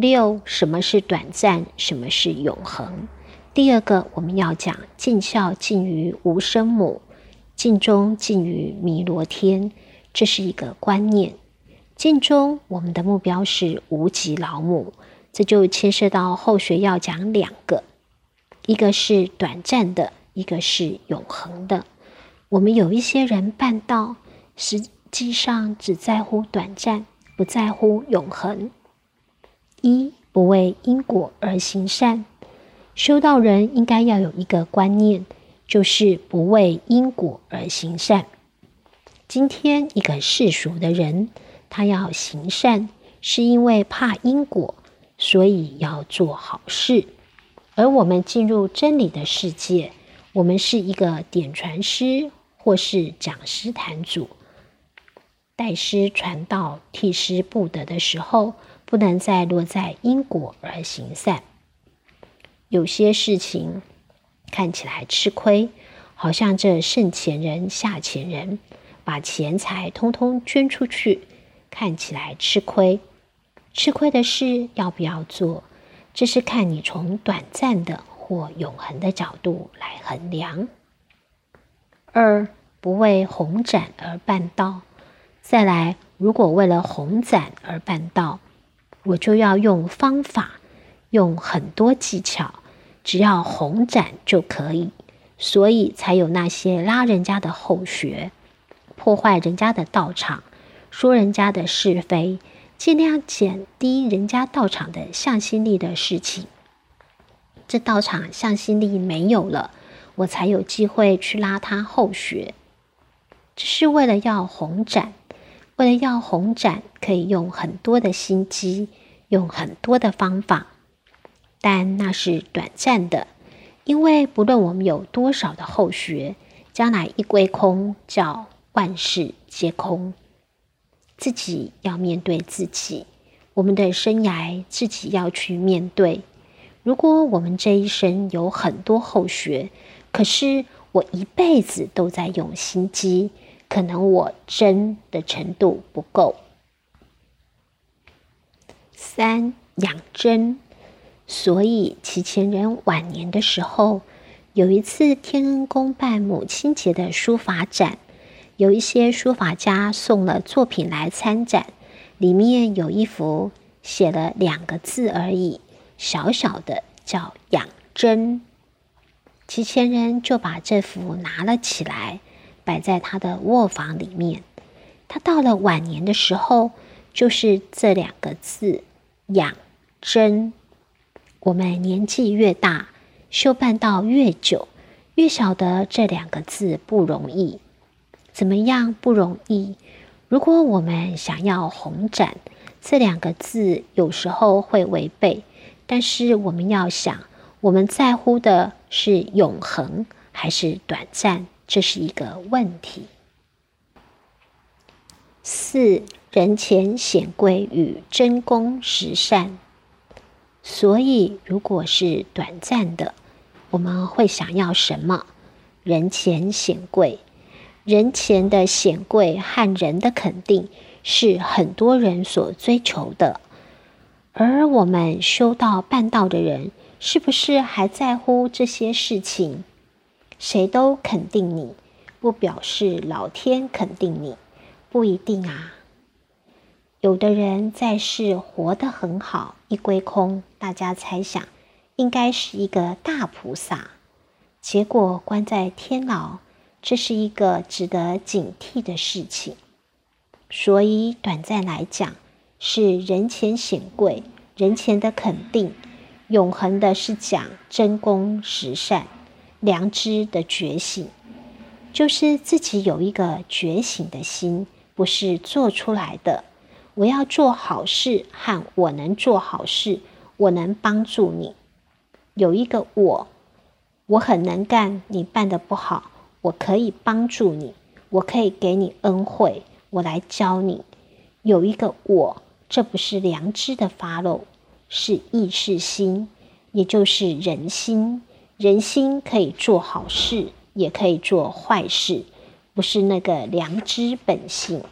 六，什么是短暂？什么是永恒？第二个，我们要讲尽孝尽于无生母，尽忠尽于弥罗天，这是一个观念。尽忠，我们的目标是无极老母，这就牵涉到后学要讲两个，一个是短暂的，一个是永恒的。我们有一些人办道，实际上只在乎短暂，不在乎永恒。一不为因果而行善。修道人应该要有一个观念，就是不为因果而行善。今天一个世俗的人，他要行善，是因为怕因果，所以要做好事。而我们进入真理的世界，我们是一个点传师或是讲师坛主，代师传道、替师布德的时候，不能再落在因果而行善。有些事情看起来吃亏，好像这圣前人、下前人把钱财通通捐出去，看起来吃亏。吃亏的事要不要做，这是看你从短暂的或永恒的角度来衡量。二不为红展而办道，再来，如果为了红展而办道，我就要用方法，用很多技巧。只要红展就可以，所以才有那些拉人家的后学、破坏人家的道场、说人家的是非、尽量减低人家道场的向心力的事情。这道场向心力没有了，我才有机会去拉他后学。只是为了要红展，为了要红展，可以用很多的心机，用很多的方法。但那是短暂的，因为不论我们有多少的后学，将来一归空，叫万事皆空。自己要面对自己，我们的生涯自己要去面对。如果我们这一生有很多后学，可是我一辈子都在用心机，可能我真的程度不够。三养真。所以，齐前人晚年的时候，有一次天恩宫办母亲节的书法展，有一些书法家送了作品来参展，里面有一幅写了两个字而已，小小的，叫“养真”。齐前人就把这幅拿了起来，摆在他的卧房里面。他到了晚年的时候，就是这两个字“养真”。我们年纪越大，修办道越久，越晓得这两个字不容易。怎么样不容易？如果我们想要红展，这两个字有时候会违背。但是我们要想，我们在乎的是永恒还是短暂？这是一个问题。四人前显贵与真功实善。所以，如果是短暂的，我们会想要什么？人前显贵，人前的显贵和人的肯定，是很多人所追求的。而我们修道办道的人，是不是还在乎这些事情？谁都肯定你，不表示老天肯定你，不一定啊。有的人在世活得很好，一归空，大家猜想应该是一个大菩萨，结果关在天牢，这是一个值得警惕的事情。所以短暂来讲是人前显贵，人前的肯定；永恒的是讲真功实善、良知的觉醒，就是自己有一个觉醒的心，不是做出来的。我要做好事，和我能做好事，我能帮助你。有一个我，我很能干，你办的不好，我可以帮助你，我可以给你恩惠，我来教你。有一个我，这不是良知的发露，是意识心，也就是人心。人心可以做好事，也可以做坏事，不是那个良知本性。